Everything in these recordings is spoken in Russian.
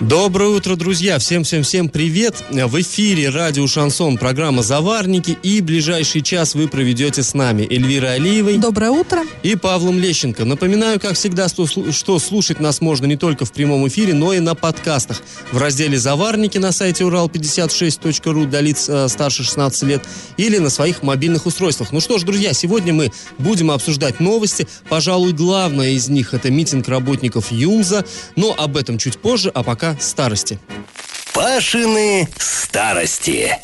Доброе утро, друзья! Всем-всем-всем привет! В эфире радио «Шансон» программа «Заварники» и ближайший час вы проведете с нами Эльвирой Алиевой. Доброе утро! И Павлом Лещенко. Напоминаю, как всегда, что слушать нас можно не только в прямом эфире, но и на подкастах. В разделе «Заварники» на сайте урал56.ру для лиц э, старше 16 лет или на своих мобильных устройствах. Ну что ж, друзья, сегодня мы будем обсуждать новости. Пожалуй, главное из них – это митинг работников ЮМЗа, но об этом чуть позже, а пока старости. Пашины старости.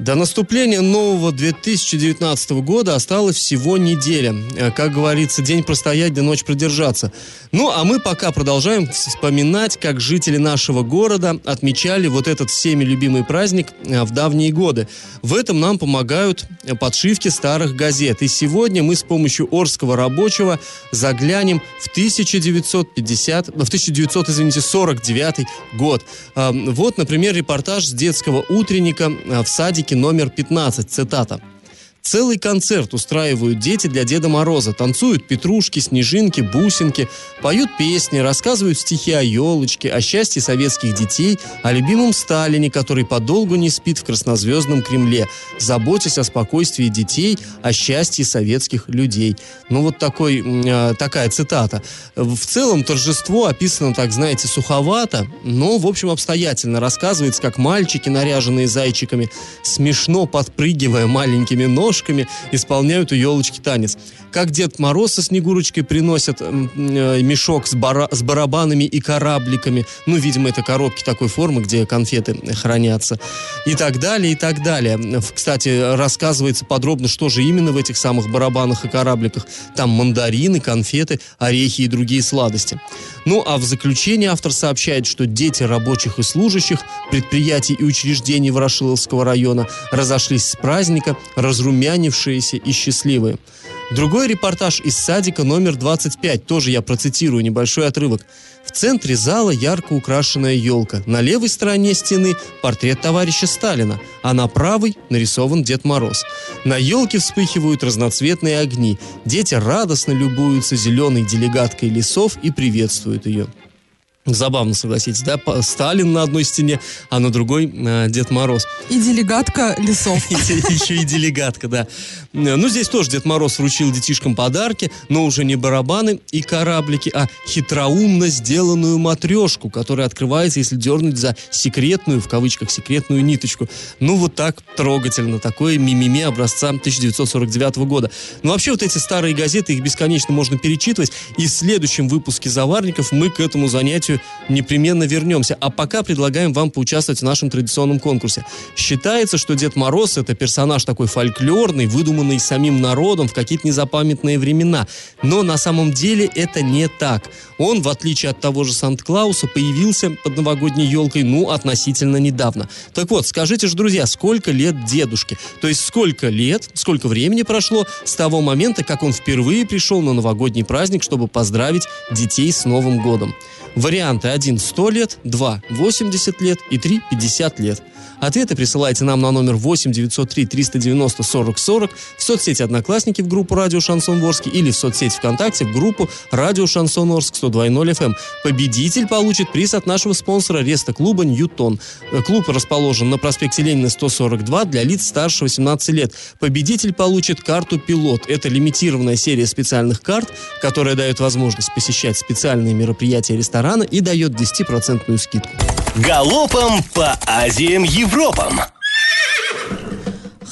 До наступления нового 2019 года осталось всего неделя. Э, как говорится, день простоять, да ночь продержаться. Ну, а мы пока продолжаем вспоминать, как жители нашего города отмечали вот этот всеми любимый праздник э, в давние годы. В этом нам помогают э, подшивки старых газет. И сегодня мы с помощью Орского рабочего заглянем в 1950, в 1900, извините, 49 год. Вот, например, репортаж с детского утренника в садике номер 15, цитата. Целый концерт устраивают дети для Деда Мороза. Танцуют петрушки, снежинки, бусинки, поют песни, рассказывают стихи о елочке, о счастье советских детей, о любимом Сталине, который подолгу не спит в краснозвездном Кремле, заботясь о спокойствии детей, о счастье советских людей. Ну вот такой, э, такая цитата. В целом торжество описано, так знаете, суховато, но, в общем, обстоятельно. Рассказывается, как мальчики, наряженные зайчиками, смешно подпрыгивая маленькими ножками, ножками исполняют у елочки танец. Как Дед Мороз со Снегурочкой приносят э, мешок с, бара, с барабанами и корабликами. Ну, видимо, это коробки такой формы, где конфеты хранятся. И так далее, и так далее. Кстати, рассказывается подробно, что же именно в этих самых барабанах и корабликах. Там мандарины, конфеты, орехи и другие сладости. Ну, а в заключение автор сообщает, что дети рабочих и служащих предприятий и учреждений Ворошиловского района разошлись с праздника, разрумянившись зарумянившиеся и счастливые. Другой репортаж из садика номер 25, тоже я процитирую небольшой отрывок. В центре зала ярко украшенная елка. На левой стороне стены портрет товарища Сталина, а на правой нарисован Дед Мороз. На елке вспыхивают разноцветные огни. Дети радостно любуются зеленой делегаткой лесов и приветствуют ее. Забавно, согласитесь, да? Сталин на одной стене, а на другой э, Дед Мороз. И делегатка лесов. Еще и делегатка, да. Ну, здесь тоже Дед Мороз вручил детишкам подарки, но уже не барабаны и кораблики, а хитроумно сделанную матрешку, которая открывается, если дернуть за секретную, в кавычках, секретную ниточку. Ну, вот так трогательно. Такое мимими образца 1949 года. Ну, вообще, вот эти старые газеты, их бесконечно можно перечитывать. И в следующем выпуске «Заварников» мы к этому занятию непременно вернемся. А пока предлагаем вам поучаствовать в нашем традиционном конкурсе. Считается, что Дед Мороз это персонаж такой фольклорный, выдуманный самим народом в какие-то незапамятные времена. Но на самом деле это не так. Он, в отличие от того же Санта-Клауса, появился под новогодней елкой, ну, относительно недавно. Так вот, скажите же, друзья, сколько лет дедушке? То есть сколько лет, сколько времени прошло с того момента, как он впервые пришел на новогодний праздник, чтобы поздравить детей с Новым годом? Варианты 1 – 100 лет, 2 – 80 лет и 3 – 50 лет. Ответы присылайте нам на номер 8 903 390 40 40 в соцсети «Одноклассники» в группу «Радио Шансон Орск» или в соцсети ВКонтакте в группу «Радио Шансон Орск» 102.0 FM. Победитель получит приз от нашего спонсора Реста-клуба «Ньютон». Клуб расположен на проспекте Ленина 142 для лиц старше 18 лет. Победитель получит карту «Пилот». Это лимитированная серия специальных карт, которая дает возможность посещать специальные мероприятия ресторана и дает 10% скидку. Галопом по Азиям Европам!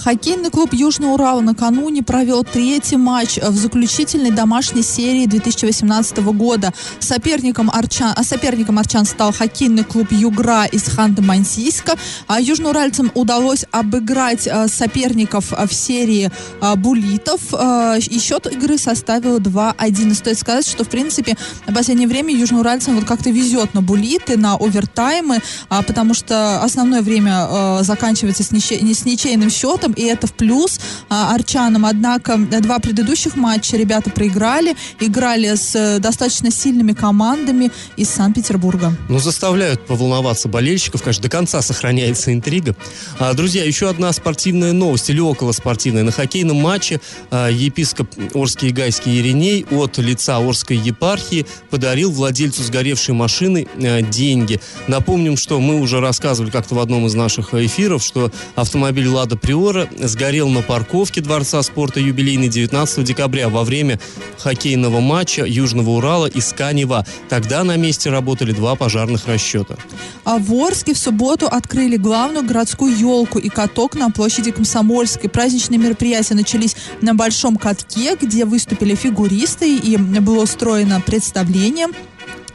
Хоккейный клуб «Южный Урал» накануне провел третий матч в заключительной домашней серии 2018 года. Соперником Арчан, а соперником Арчан стал хоккейный клуб «Югра» из Ханты-Мансийска. А южноуральцам удалось обыграть а, соперников в серии а, булитов. И счет игры составил 2-1. Стоит сказать, что, в принципе, в последнее время южноуральцам вот как-то везет на булиты, на овертаймы, потому что основное время заканчивается с, ничей, с ничейным счетом, и это в плюс а, арчанам. Однако два предыдущих матча ребята проиграли, играли с э, достаточно сильными командами из Санкт-Петербурга. Ну, заставляют поволноваться болельщиков, конечно, до конца сохраняется интрига. А, друзья, еще одна спортивная новость, или около спортивная. На хоккейном матче а, епископ Орский и Гайский Ериней от лица Орской епархии подарил владельцу сгоревшей машины а, деньги. Напомним, что мы уже рассказывали как-то в одном из наших эфиров, что автомобиль «Лада Приора» сгорел на парковке Дворца спорта юбилейный 19 декабря во время хоккейного матча Южного Урала и Сканева. Тогда на месте работали два пожарных расчета. А в Орске в субботу открыли главную городскую елку и каток на площади Комсомольской. Праздничные мероприятия начались на Большом катке, где выступили фигуристы и было устроено представление.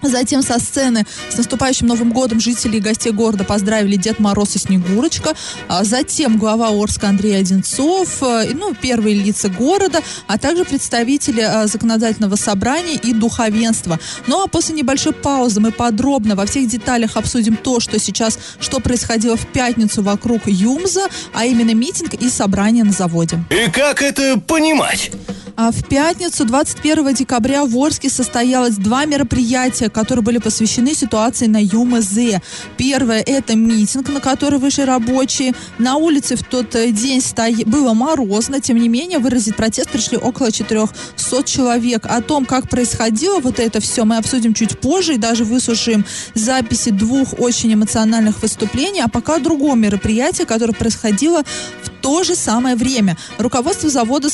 Затем со сцены с наступающим Новым годом жители и гостей города поздравили Дед Мороз и Снегурочка. А затем глава Орска Андрей Одинцов, э, ну, первые лица города, а также представители э, законодательного собрания и духовенства. Ну а после небольшой паузы мы подробно во всех деталях обсудим то, что сейчас, что происходило в пятницу вокруг Юмза, а именно митинг и собрание на заводе. И как это понимать? А в пятницу, 21 декабря, в Орске состоялось два мероприятия, которые были посвящены ситуации на ЮМЗ. Первое – это митинг, на который вышли рабочие. На улице в тот э, день стоя... было морозно, тем не менее, выразить протест пришли около 400 человек. О том, как происходило вот это все, мы обсудим чуть позже и даже выслушаем записи двух очень эмоциональных выступлений. А пока о другом мероприятии, которое происходило в то же самое время. Руководство завода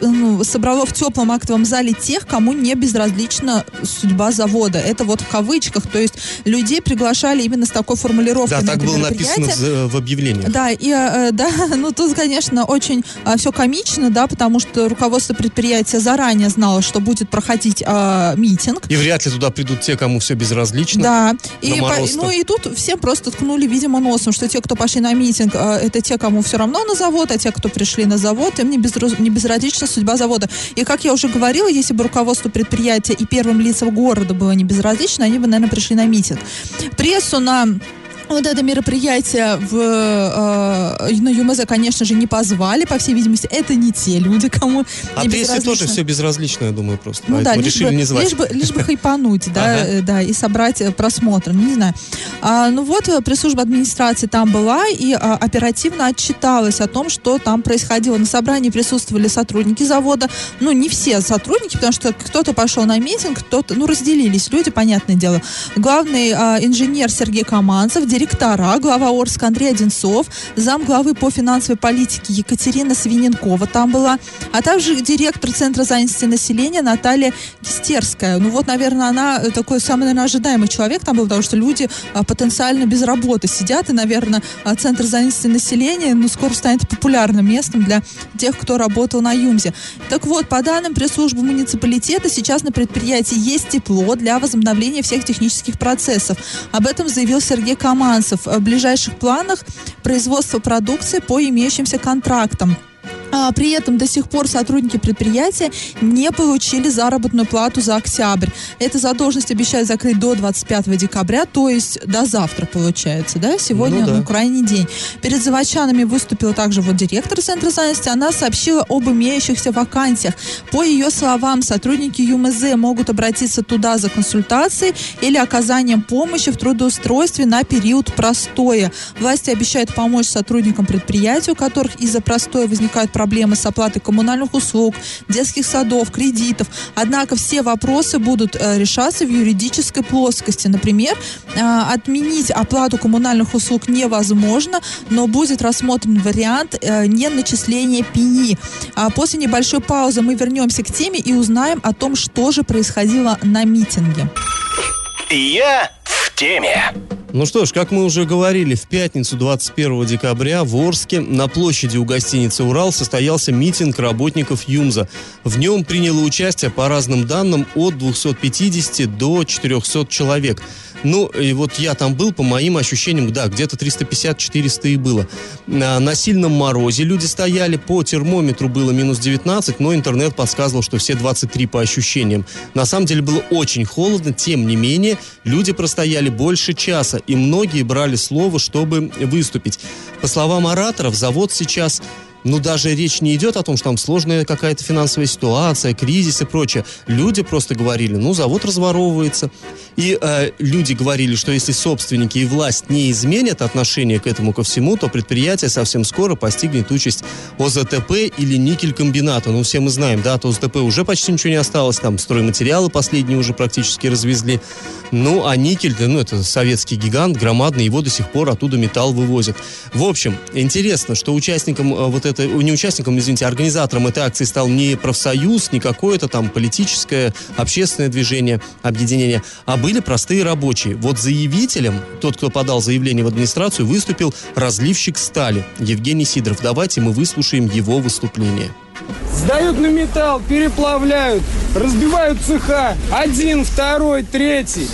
ну, собрало в теплом актовом зале тех, кому не безразлична судьба завода. Это вот в кавычках, то есть людей приглашали именно с такой формулировкой. Да, так было написано в, в объявлении. Да, и э, да, ну тут, конечно, очень э, все комично, да, потому что руководство предприятия заранее знало, что будет проходить э, митинг. И вряд ли туда придут те, кому все безразлично. Да, и, по, ну и тут всем просто ткнули, видимо, носом, что те, кто пошли на митинг, э, это те, кому все равно на завод, а те, кто пришли на завод, им не, безраз... не безразлична судьба завода. И, как я уже говорила, если бы руководство предприятия и первым лицам города было не безразлично, они бы, наверное, пришли на митинг. Прессу на вот это мероприятие в, э, на ЮМЗ, конечно же, не позвали, по всей видимости. Это не те люди, кому А прессе тоже все безразлично, я думаю, просто. Ну да, лишь бы, не звать. Лишь бы, лишь бы хайпануть, да, ага. Э, да, и собрать э, просмотр, ну, не знаю. А, ну вот, э, пресс-служба администрации там была и а, оперативно отчиталась о том, что там происходило. На собрании присутствовали сотрудники завода, ну, не все сотрудники, потому что кто-то пошел на митинг, кто-то, ну, разделились люди, понятное дело. Главный а, инженер Сергей Каманцев, директора, глава Орска Андрей Одинцов, зам главы по финансовой политике Екатерина Свиненкова там была, а также директор Центра занятости населения Наталья Кистерская. Ну вот, наверное, она такой самый, наверное, ожидаемый человек там был, потому что люди а, потенциально без работы сидят, и, наверное, а, Центр занятости населения ну, скоро станет популярным местом для тех, кто работал на ЮМЗе. Так вот, по данным пресс-службы муниципалитета, сейчас на предприятии есть тепло для возобновления всех технических процессов. Об этом заявил Сергей Каман Романцев. В ближайших планах производство продукции по имеющимся контрактам. А, при этом до сих пор сотрудники предприятия не получили заработную плату за октябрь. Эта задолженность обещают закрыть до 25 декабря, то есть до завтра получается, да? Сегодня, ну, да. крайний день. Перед заводчанами выступила также вот директор Центра занятости. Она сообщила об имеющихся вакансиях. По ее словам, сотрудники ЮМЗ могут обратиться туда за консультацией или оказанием помощи в трудоустройстве на период простоя. Власти обещают помочь сотрудникам предприятия, у которых из-за простоя возникают проблемы проблемы с оплатой коммунальных услуг, детских садов, кредитов. Однако все вопросы будут э, решаться в юридической плоскости. Например, э, отменить оплату коммунальных услуг невозможно, но будет рассмотрен вариант э, неначисления пени. А после небольшой паузы мы вернемся к теме и узнаем о том, что же происходило на митинге. Я в теме. Ну что ж, как мы уже говорили, в пятницу 21 декабря в Орске на площади у гостиницы «Урал» состоялся митинг работников ЮМЗа. В нем приняло участие, по разным данным, от 250 до 400 человек. Ну, и вот я там был, по моим ощущениям, да, где-то 350-400 и было. На, на сильном морозе люди стояли, по термометру было минус 19, но интернет подсказывал, что все 23 по ощущениям. На самом деле было очень холодно, тем не менее, люди простояли больше часа, и многие брали слово, чтобы выступить. По словам ораторов, завод сейчас ну, даже речь не идет о том, что там сложная какая-то финансовая ситуация, кризис и прочее. Люди просто говорили, ну, завод разворовывается. И э, люди говорили, что если собственники и власть не изменят отношение к этому ко всему, то предприятие совсем скоро постигнет участь ОЗТП или никель-комбината. Ну, все мы знаем, да, от ОЗТП уже почти ничего не осталось, там стройматериалы последние уже практически развезли. Ну, а никель, ну, это советский гигант, громадный, его до сих пор оттуда металл вывозят. В общем, интересно, что участником э, вот это, не участником, извините, организатором этой акции стал не профсоюз, не какое-то там политическое, общественное движение, объединение, а были простые рабочие. Вот заявителем, тот, кто подал заявление в администрацию, выступил разливщик стали Евгений Сидоров. Давайте мы выслушаем его выступление. Сдают на металл, переплавляют, разбивают цеха. Один, второй, третий.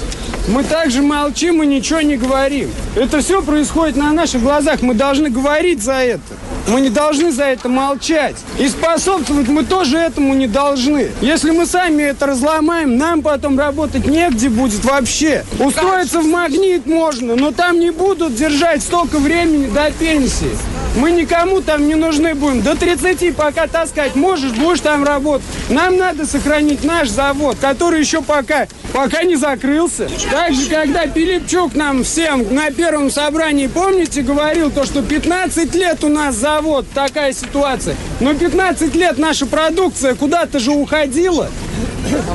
Мы также молчим и ничего не говорим. Это все происходит на наших глазах. Мы должны говорить за это. Мы не должны за это молчать. И способствовать мы тоже этому не должны. Если мы сами это разломаем, нам потом работать негде будет вообще. Устроиться в магнит можно, но там не будут держать столько времени до пенсии. Мы никому там не нужны будем. До 30 пока таскать можешь, будешь там работать. Нам надо сохранить наш завод, который еще пока, пока не закрылся. Также, когда Пилипчук нам всем на первом собрании, помните, говорил то, что 15 лет у нас завод, такая ситуация. Но 15 лет наша продукция куда-то же уходила.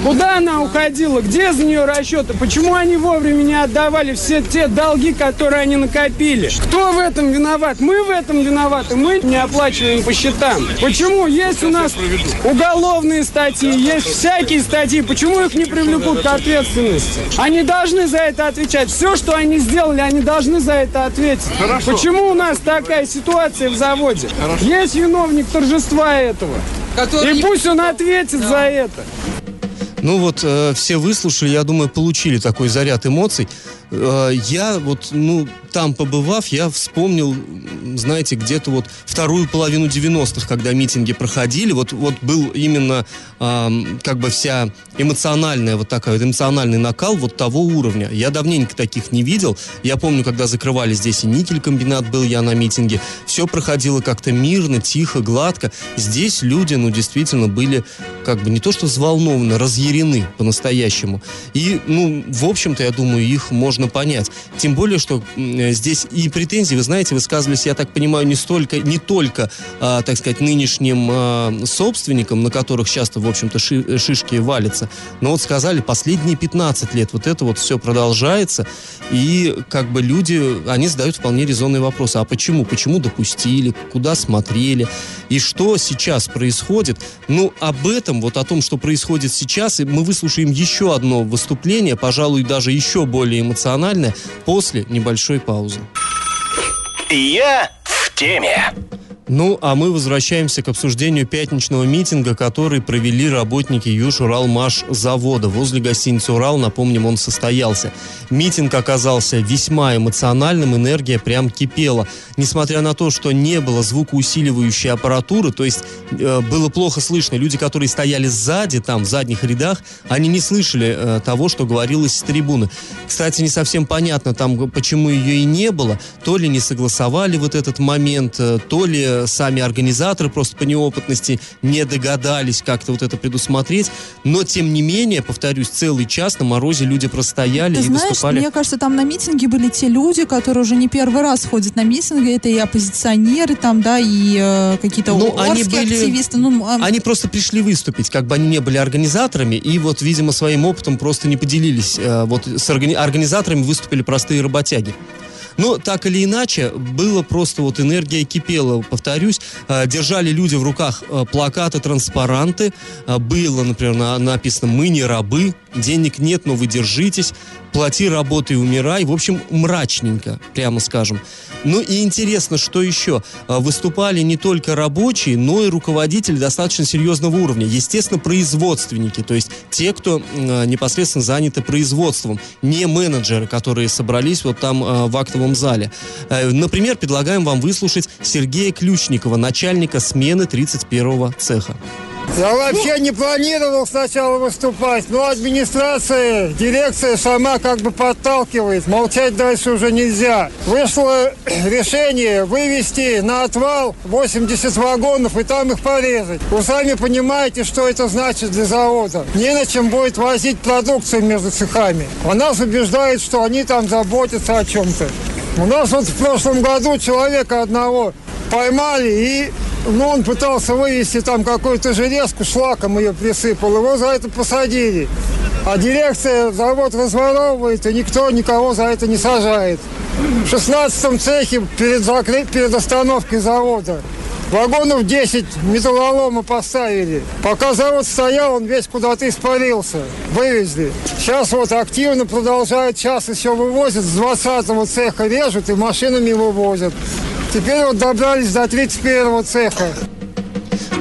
Куда она уходила? Где за нее расчеты? Почему они вовремя не отдавали все те долги, которые они накопили? Кто в этом виноват? Мы в этом виноваты. Мы не оплачиваем по счетам. Почему? Есть у нас уголовные статьи, есть всякие статьи. Почему их не привлекут к ответственности? Они должны за это отвечать. Все, что они сделали, они должны за это ответить. Хорошо. Почему у нас такая ситуация в заводе? Хорошо. Есть виновник торжества этого. Который И пусть он ответит за это. Ну вот, э, все выслушали, я думаю, получили такой заряд эмоций. Э, я вот, ну, там побывав, я вспомнил, знаете, где-то вот вторую половину 90-х, когда митинги проходили, вот, вот был именно ам, как бы вся эмоциональная, вот такая, вот эмоциональный накал вот того уровня. Я давненько таких не видел. Я помню, когда закрывали здесь и никель-комбинат был я на митинге, все проходило как-то мирно, тихо, гладко. Здесь люди, ну, действительно были как бы не то что взволнованы, разъярены по-настоящему. И, ну, в общем-то, я думаю, их можно понять. Тем более, что э, здесь и претензии, вы знаете, высказывались, я так понимаю, не столько, не только, а, так сказать, нынешним а, собственникам, на которых часто, в общем-то, ши- э, шишки валятся, но вот сказали, последние 15 лет вот это вот все продолжается, и как бы люди, они задают вполне резонные вопросы. А почему? Почему допустили? Куда смотрели? И что сейчас происходит? Ну, об этом, вот о том, что происходит сейчас, и мы выслушаем еще одно выступление, пожалуй, даже еще более эмоциональное, после небольшой паузы. Я в теме. Ну, а мы возвращаемся к обсуждению пятничного митинга, который провели работники Юж-Уралмаш завода. Возле гостиницы «Урал», напомним, он состоялся. Митинг оказался весьма эмоциональным, энергия прям кипела. Несмотря на то, что не было звукоусиливающей аппаратуры, то есть э, было плохо слышно, люди, которые стояли сзади, там, в задних рядах, они не слышали э, того, что говорилось с трибуны. Кстати, не совсем понятно, там, почему ее и не было. То ли не согласовали вот этот момент, э, то ли сами организаторы просто по неопытности не догадались как-то вот это предусмотреть. Но, тем не менее, повторюсь, целый час на морозе люди простояли Ты и знаешь, выступали. мне кажется, там на митинге были те люди, которые уже не первый раз ходят на митинги. Это и оппозиционеры там, да, и э, какие-то Ну, они были- активисты. Ну, а, Они просто пришли выступить, как бы они не были организаторами, и вот, видимо, своим опытом просто не поделились. Э, Вот с органи- организаторами выступили простые работяги. Но так или иначе, было просто вот энергия кипела, повторюсь. Э, Держали люди в руках э, плакаты, транспаранты. Э, Было, например, на- написано «Мы не рабы», «Денег нет, но вы держитесь», «Плати, работай, умирай». В общем, мрачненько, прямо скажем. Ну и интересно, что еще? Э, Выступали не только рабочие, но и руководители достаточно серьезного уровня. Естественно, производственники, то есть те, кто э, непосредственно заняты производством, не менеджеры, которые собрались вот там э, в актовом зале. Э, Например, предлагаем вам выслушать Сергея Ключникова, начальника смены 31-го цеха. Я вообще не планировал сначала выступать, но администрация, дирекция сама как бы подталкивает. Молчать дальше уже нельзя. Вышло решение вывести на отвал 80 вагонов и там их порезать. Вы сами понимаете, что это значит для завода. Не на чем будет возить продукцию между цехами. А нас убеждает, что они там заботятся о чем-то. У нас вот в прошлом году человека одного поймали и ну, он пытался вывести там какую-то железку, шлаком ее присыпал. Его за это посадили. А дирекция завод разворовывает, и никто никого за это не сажает. В 16-м цехе перед, закры... перед остановкой завода вагонов 10 металлолома поставили. Пока завод стоял, он весь куда-то испарился. Вывезли. Сейчас вот активно продолжают, сейчас еще вывозят. С 20-го цеха режут и машинами вывозят. Теперь вот добрались до 31-го цеха.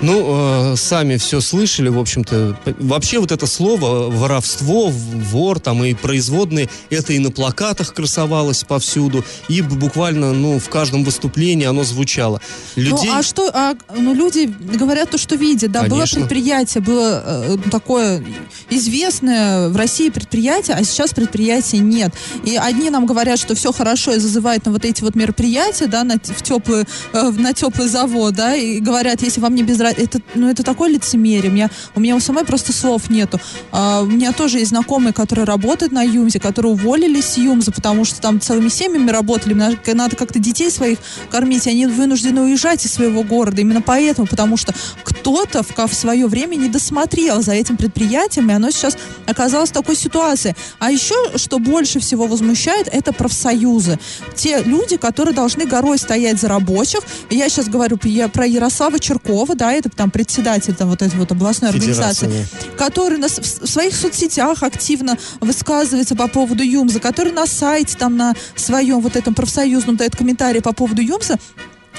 Ну, э, сами все слышали, в общем-то. Вообще вот это слово воровство, вор там и производные, это и на плакатах красовалось повсюду, и буквально, ну, в каждом выступлении оно звучало. Людей... Ну, а что, а, ну, люди говорят то, что видят, да, Конечно. было предприятие, было э, такое известное в России предприятие, а сейчас предприятия нет. И одни нам говорят, что все хорошо, и зазывают на вот эти вот мероприятия, да, на, в теплый, э, на теплый завод, да, и говорят, если вам не безразлично это, ну, это такое лицемерие. У меня, у меня у самой просто слов нету. А, у меня тоже есть знакомые, которые работают на Юмзе, которые уволились с Юмза, потому что там целыми семьями работали. Надо, надо как-то детей своих кормить, они вынуждены уезжать из своего города. Именно поэтому, потому что кто-то в, в свое время не досмотрел за этим предприятием, и оно сейчас оказалось в такой ситуации. А еще, что больше всего возмущает, это профсоюзы. Те люди, которые должны горой стоять за рабочих. Я сейчас говорю я про Ярослава Черкова, да, это там председатель там, вот этой вот областной организации, который на, в своих соцсетях активно высказывается по поводу ЮМЗа, который на сайте там на своем вот этом профсоюзном дает комментарии по поводу ЮМЗа,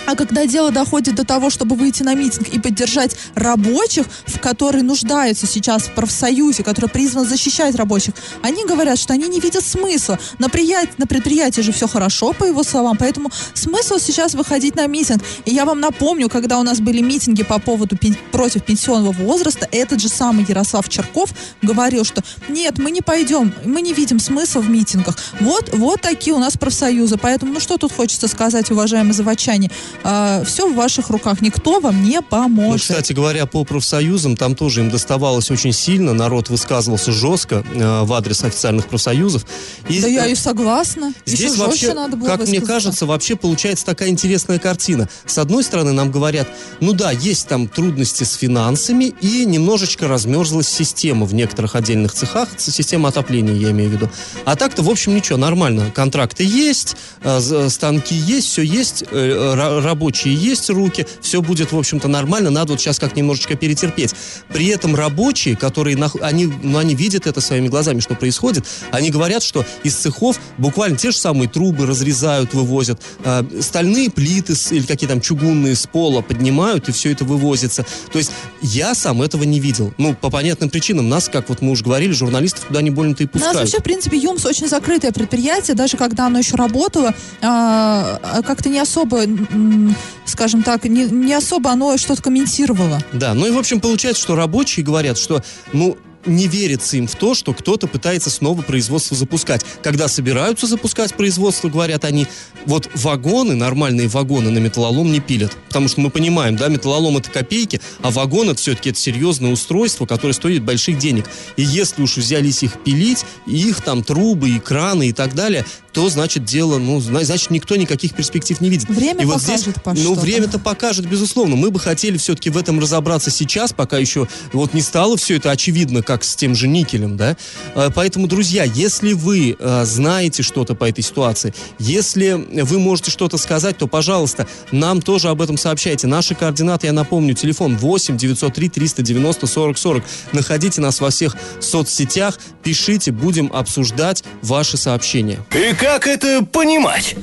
а когда дело доходит до того, чтобы выйти на митинг и поддержать рабочих, в которые нуждаются сейчас в профсоюзе, который призван защищать рабочих, они говорят, что они не видят смысла. На, прият... на предприятии же все хорошо, по его словам, поэтому смысл сейчас выходить на митинг. И я вам напомню, когда у нас были митинги по поводу пен... против пенсионного возраста, этот же самый Ярослав Черков говорил, что нет, мы не пойдем, мы не видим смысла в митингах. Вот, вот такие у нас профсоюзы. Поэтому, ну что тут хочется сказать, уважаемые заводчане? Э, а, все в ваших руках, никто вам не поможет. Ну, кстати говоря, по профсоюзам, там тоже им доставалось очень сильно, народ высказывался жестко э, в адрес официальных профсоюзов. И, да я и согласна. Здесь Еще вообще, надо было как мне кажется, вообще получается такая интересная картина. С одной стороны, нам говорят, ну да, есть там трудности с финансами, и немножечко размерзлась система в некоторых отдельных цехах, система отопления, я имею в виду. А так-то, в общем, ничего, нормально. Контракты есть, э, станки есть, все есть, э, рабочие есть руки, все будет, в общем-то, нормально, надо вот сейчас как немножечко перетерпеть. При этом рабочие, которые, они, ну, они видят это своими глазами, что происходит, они говорят, что из цехов буквально те же самые трубы разрезают, вывозят, э, стальные плиты или какие там чугунные с пола поднимают, и все это вывозится. То есть я сам этого не видел. Ну, по понятным причинам. Нас, как вот мы уже говорили, журналистов туда не больно-то и пускают. У нас вообще, в принципе, ЮМС очень закрытое предприятие, даже когда оно еще работало, э, как-то не особо скажем так, не, не особо оно что-то комментировало. Да, ну и в общем получается, что рабочие говорят, что, ну, не верится им в то, что кто-то пытается снова производство запускать. Когда собираются запускать производство, говорят они, вот вагоны, нормальные вагоны на металлолом не пилят. Потому что мы понимаем, да, металлолом это копейки, а вагон это все-таки это серьезное устройство, которое стоит больших денег. И если уж взялись их пилить, их там трубы, и краны и так далее, то значит дело, ну, значит никто никаких перспектив не видит. Время и вот покажет, здесь, Паш, Ну, время-то покажет, безусловно. Мы бы хотели все-таки в этом разобраться сейчас, пока еще вот не стало все это очевидно, как с тем же никелем, да. А, поэтому, друзья, если вы а, знаете что-то по этой ситуации, если вы можете что-то сказать, то, пожалуйста, нам тоже об этом сообщайте. Наши координаты, я напомню, телефон 8 903 390 40 40. Находите нас во всех соцсетях, пишите, будем обсуждать ваши сообщения. И как это понимать?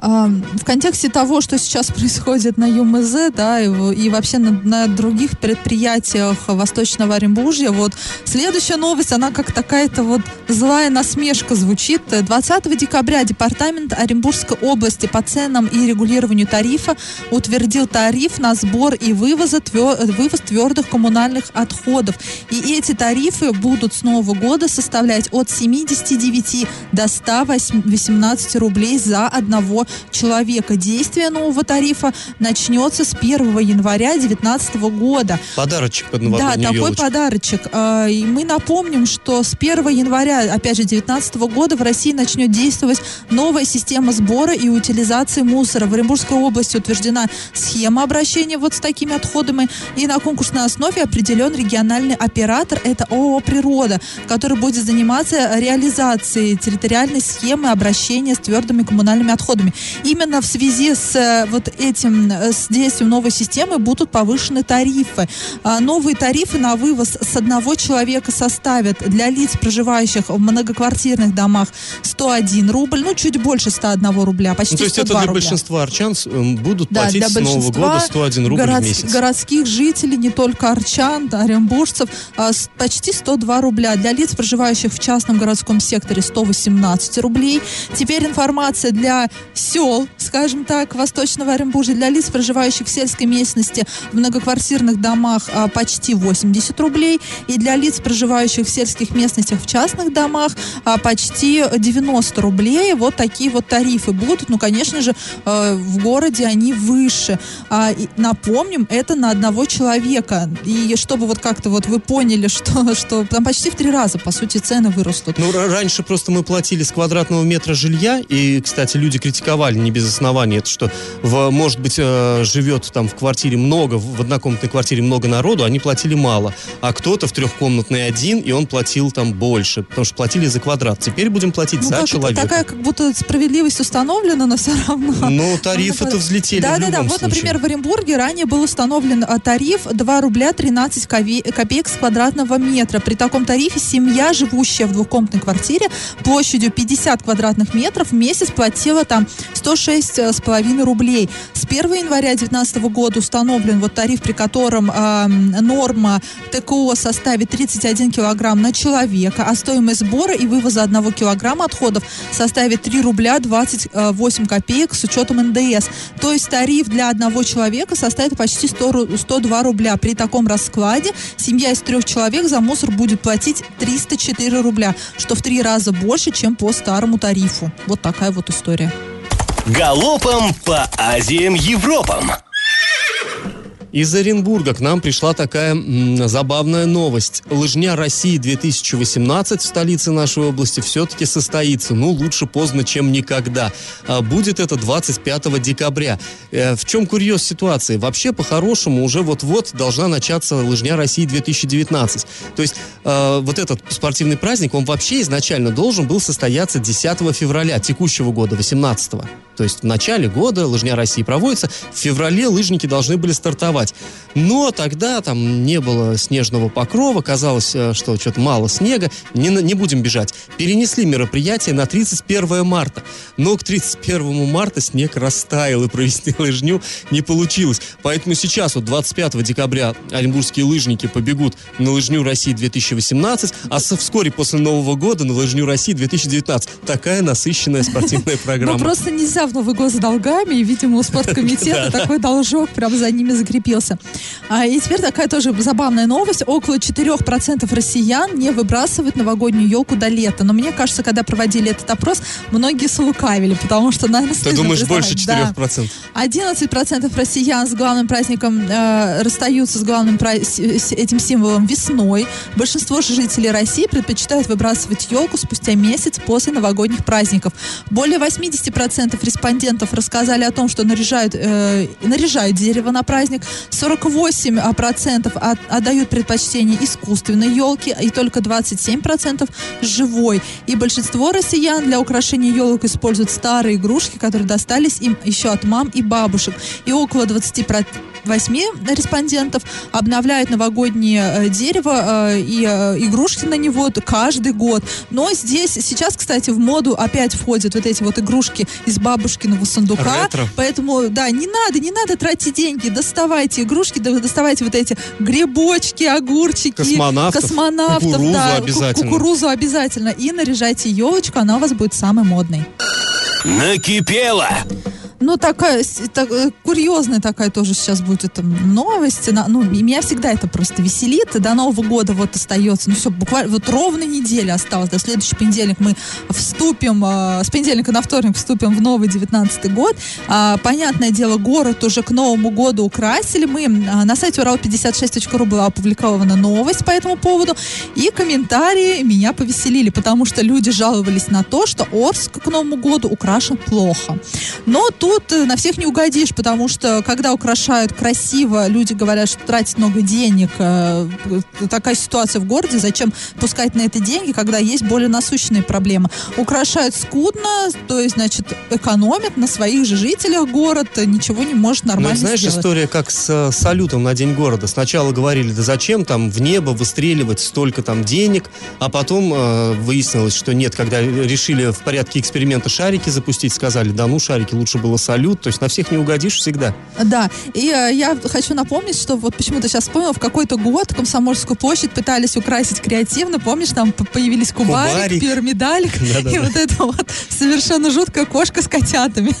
В контексте того, что сейчас происходит на ЮМЗ, да, и, и вообще на, на других предприятиях Восточного Оренбуржья, вот следующая новость, она как такая-то вот злая насмешка звучит. 20 декабря Департамент Оренбургской области по ценам и регулированию тарифа утвердил тариф на сбор и вывоза твё- вывоз твердых коммунальных отходов. И эти тарифы будут с нового года составлять от 79 до 118 рублей за одного человека. Действие нового тарифа начнется с 1 января 2019 года. Подарочек под Да, новогоднюю такой елочку. подарочек. А, И мы напомним, что с 1 января, опять же, 2019 года в России начнет действовать новая система сбора и утилизации мусора. В Оренбургской области утверждена схема обращения вот с такими отходами. И на конкурсной основе определен региональный оператор, это ООО «Природа», который будет заниматься реализацией территориальной схемы обращения с твердыми коммунальными отходами. Именно в связи с э, вот этим, э, с действием новой системы будут повышены тарифы. А, Новые тарифы на вывоз с одного человека составят для лиц, проживающих в многоквартирных домах 101 рубль, ну чуть больше 101 рубля, почти Ну, то есть это 102 для рубля. большинства арчан с- м, будут Да, платить с Нового года 101 рубль город- в месяц. городских жителей, не только арчан, оренбуржцев, а, почти 102 рубля. Для лиц, проживающих в частном городском секторе, 118 рублей. Теперь информация для сел, скажем так, Восточного Оренбуржья, для лиц, проживающих в сельской местности, в многоквартирных домах, а, почти 80 рублей. И для лиц, проживающих в сельских местностях, в частных домах, а, почти 90 рублей. Вот такие вот тарифы будут. Ну, конечно же, э, в городе они выше. А, напомним, это на одного человека. И чтобы вот как-то вот вы поняли, что, что там почти в три раза, по сути, цены вырастут. Ну, ра- раньше просто мы платили с квадратного метра жилья, и, кстати, люди критиковали не без основания это, что, в, может быть, э, живет там в квартире много, в однокомнатной квартире много народу, они платили мало. А кто-то в трехкомнатной один, и он платил там больше, потому что платили за квадрат. Теперь будем платить Ну, за как человека. такая как будто справедливость установлена, но все равно. Ну, тарифы-то взлетели Да, да, да. Вот, случае. например, в Оренбурге ранее был установлен а, тариф 2 рубля 13 кове- копеек с квадратного метра. При таком тарифе семья, живущая в двухкомнатной квартире площадью 50 квадратных метров, в месяц платила там 106 э, с половиной рублей. С 1 января 2019 года установлен вот тариф, при котором м, норма ТКО составит 31 килограмм на человека, а стоимость сбора и вывоза 1 килограмма отходов составит 3 рубля 28 копеек с учетом НДС. То есть тариф для одного человека составит почти 100, ру- 102 рубля. При таком раскладе семья из трех человек за мусор будет платить 304 рубля, что в три раза больше, чем по старому тарифу. Вот такая вот история. Галопом по Азиям Европам. Из Оренбурга к нам пришла такая м, забавная новость. Лыжня России 2018 в столице нашей области все-таки состоится. Ну, лучше поздно, чем никогда. А будет это 25 декабря. Э, в чем курьез ситуации? Вообще, по-хорошему, уже вот-вот должна начаться Лыжня России 2019. То есть, э, вот этот спортивный праздник, он вообще изначально должен был состояться 10 февраля текущего года, 18 то есть в начале года лыжня России проводится, в феврале лыжники должны были стартовать. Но тогда там не было снежного покрова, казалось, э, что что-то мало снега, не, не будем бежать. Перенесли мероприятие на 31 марта. Но к 31 марта снег растаял, и провести лыжню не получилось. Поэтому сейчас, вот 25 декабря, оренбургские лыжники побегут на лыжню России 2018, а со- вскоре после Нового года на лыжню России 2019. Такая насыщенная спортивная программа. Ну, просто нельзя в Новый год с долгами, и, видимо, у спорткомитета такой должок прям за ними закрепился. А, и теперь такая тоже забавная новость. Около 4% россиян не выбрасывают новогоднюю елку до лета. Но мне кажется, когда проводили этот опрос, многие слукавили, потому что, наверное, Ты думаешь, больше 4%? 11% россиян с главным праздником э, расстаются с главным с- этим символом весной. Большинство жителей России предпочитают выбрасывать елку спустя месяц после новогодних праздников. Более 80% респондентов рассказали о том, что наряжают, э, наряжают дерево на праздник. 48% от- отдают предпочтение искусственной елке, и только 27% живой. И большинство россиян для украшения елок используют старые игрушки, которые достались им еще от мам и бабушек. И около 20%, восьми респондентов обновляют новогоднее э, дерево э, и э, игрушки на него каждый год. Но здесь сейчас, кстати, в моду опять входят вот эти вот игрушки из бабушкиного сундука. Ретро. Поэтому, да, не надо, не надо тратить деньги. Доставайте игрушки, доставайте вот эти грибочки, огурчики. Космонавтов, космонавтов, кукурузу да, обязательно. Кукурузу обязательно. И наряжайте елочку, она у вас будет самой модной. Накипело! Ну, такая, так, э, курьезная такая тоже сейчас будет там, новость. На- ну, меня всегда это просто веселит. До Нового года вот остается, ну все, буквально вот ровно неделя осталось. До следующий понедельник мы вступим, э, с понедельника на вторник вступим в новый 19 год. А, понятное дело, город уже к Новому году украсили. Мы а, на сайте урал56.ру была опубликована новость по этому поводу. И комментарии меня повеселили, потому что люди жаловались на то, что Орск к Новому году украшен плохо. Но тут э, на всех не угодишь, потому что когда украшают красиво, люди говорят, что тратить много денег. э, э, Такая ситуация в городе, зачем пускать на это деньги, когда есть более насущные проблемы. Украшают скудно, то есть, значит, экономят на своих же жителях город, ничего не может Ну, нормально это, знаешь, сделать. история как с салютом на День города. Сначала говорили, да зачем там в небо выстреливать столько там денег, а потом э, выяснилось, что нет, когда решили в порядке эксперимента шарики запустить, сказали, да ну, шарики, лучше было салют, то есть на всех не угодишь всегда. Да, и э, я хочу напомнить, что вот почему-то сейчас вспомнил, в какой-то год Комсомольскую площадь пытались украсить креативно, помнишь, там появились кубарик, Кубарик. пирамидалик, Да-да-да. и вот это вот совершенно жуткая кошка с котятами.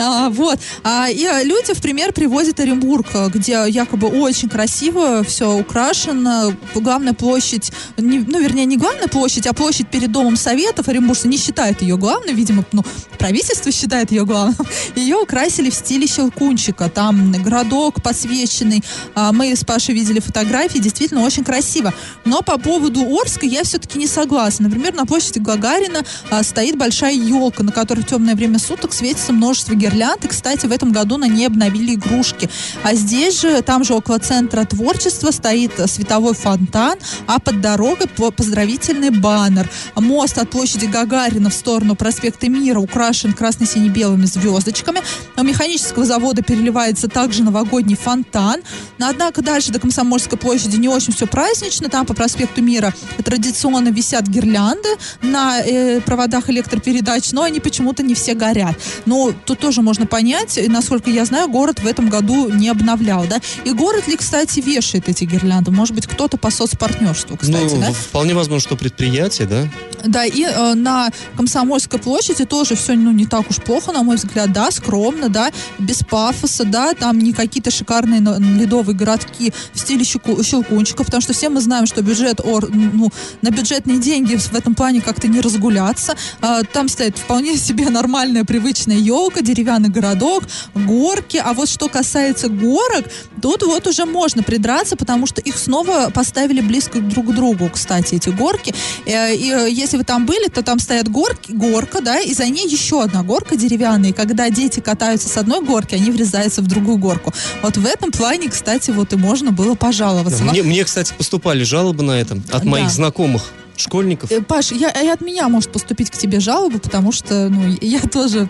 А, Вот. А, И э, люди в пример привозят Оренбург, э, где якобы очень красиво все украшено. Главная площадь, не- ну, вернее, не главная площадь, а площадь перед Домом Советов. Оренбуржцы не считают ее главной, видимо, ну, правительство считает ее главной. Ее украсили в стиле Щелкунчика. Там городок подсвеченный. А, Мы с Пашей видели фотографии, действительно очень красиво. Но по поводу Орска я все-таки не согласна. Например, на площади Гагарина а, стоит большая елка, на которой в темное время суток светится множество гирлянд. И, кстати, в этом году на ней обновили игрушки. А здесь же, там же около центра творчества стоит световой фонтан, а под дорогой по- поздравительный баннер. Мост от площади Гагарина в сторону проспекта Мира украшен красно-сине-белыми звездочками. У механического завода переливается также новогодний фонтан. Но, однако дальше до Комсомольской площади не очень все празднично. Там по проспекту Мира традиционно висят гирлянды на э, проводах электропередач, но они почему-то не все горят. Но тут тоже можно понять, насколько я знаю, город в этом году не обновлял, да? И город ли, кстати, вешает эти гирлянды? Может быть, кто-то по соцпартнерству, кстати, ну, да? вполне возможно, что предприятие, да? Да, и э, на Комсомольской площади тоже все ну, не так уж плохо, на мой взгляд, да, скромно, да, без пафоса, да, там не какие-то шикарные ледовые городки в стиле щелкунчиков, потому что все мы знаем, что бюджет, ор, ну, на бюджетные деньги в этом плане как-то не разгуляться. А, там стоит вполне себе нормальная привычная елка, деревянный городок, горки, а вот что касается горок, тут вот уже можно придраться, потому что их снова поставили близко друг к другу, кстати, эти горки. Э, И э, если вы там были, то там стоят горки, горка, да, и за ней еще одна горка деревянная. И когда дети катаются с одной горки, они врезаются в другую горку. Вот в этом плане, кстати, вот и можно было пожаловаться. Мне, мне, кстати, поступали жалобы на это от Да. моих знакомых школьников. Э, Паш, я, и от меня может поступить к тебе жалоба, потому что, ну, я тоже...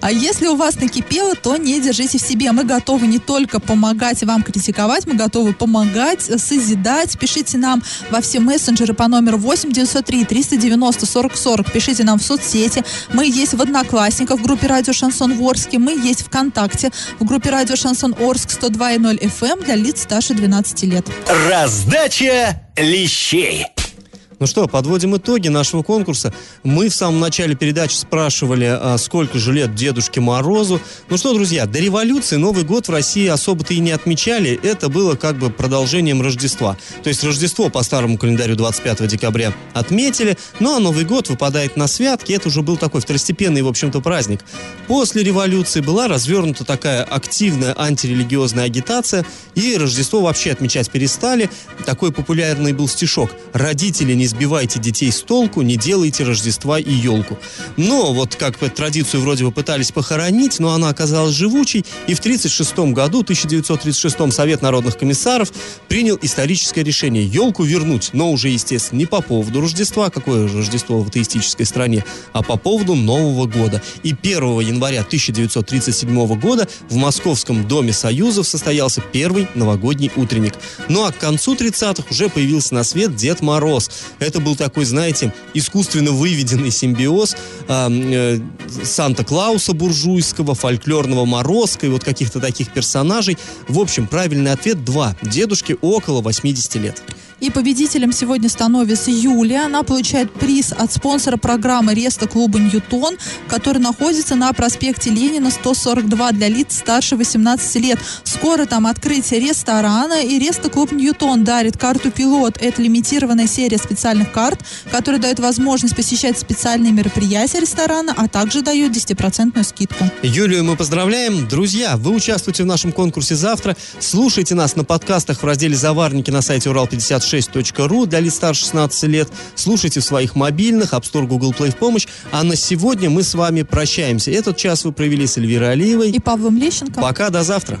А если у вас накипело, то не держите в себе. Мы готовы не только помогать вам критиковать, мы готовы помогать, э, созидать. Пишите нам во все мессенджеры по номеру 8 903 390 40 40. Пишите нам в соцсети. Мы есть в Одноклассниках в группе Радио Шансон в Орске. Мы есть ВКонтакте в группе Радио Шансон Орск 102.0 FM эм для лиц старше 12 лет. Раздача лещей. Ну что, подводим итоги нашего конкурса. Мы в самом начале передачи спрашивали, а, сколько же лет Дедушке Морозу. Ну что, друзья, до революции Новый год в России особо-то и не отмечали. Это было как бы продолжением Рождества. То есть Рождество по старому календарю 25 декабря отметили, ну а Новый год выпадает на святки. Это уже был такой второстепенный, в общем-то, праздник. После революции была развернута такая активная антирелигиозная агитация, и Рождество вообще отмечать перестали. Такой популярный был стишок. Родители не сбивайте детей с толку, не делайте Рождества и елку. Но вот как традицию вроде бы пытались похоронить, но она оказалась живучей, и в 1936 году, 1936 Совет народных комиссаров принял историческое решение елку вернуть, но уже, естественно, не по поводу Рождества, какое Рождество в атеистической стране, а по поводу Нового года. И 1 января 1937 года в Московском Доме Союзов состоялся первый новогодний утренник. Ну а к концу 30-х уже появился на свет Дед Мороз. Это был такой, знаете, искусственно выведенный симбиоз э, э, Санта-Клауса буржуйского, фольклорного Морозка и вот каких-то таких персонажей. В общем, правильный ответ два. Дедушке около 80 лет. И победителем сегодня становится Юлия. Она получает приз от спонсора программы Реста клуба Ньютон, который находится на проспекте Ленина 142 для лиц старше 18 лет. Скоро там открытие ресторана и Реста клуб Ньютон дарит карту пилот. Это лимитированная серия специальных карт, которая дает возможность посещать специальные мероприятия ресторана, а также дает 10% скидку. Юлию мы поздравляем. Друзья, вы участвуете в нашем конкурсе завтра. Слушайте нас на подкастах в разделе «Заварники» на сайте урал56.ру для лиц старше 16 лет. Слушайте в своих мобильных, App Store, Google Play в помощь. А на сегодня мы с вами прощаемся. Этот час вы провели с Эльвирой Алиевой. И Павлом Лещенко. Пока, до завтра.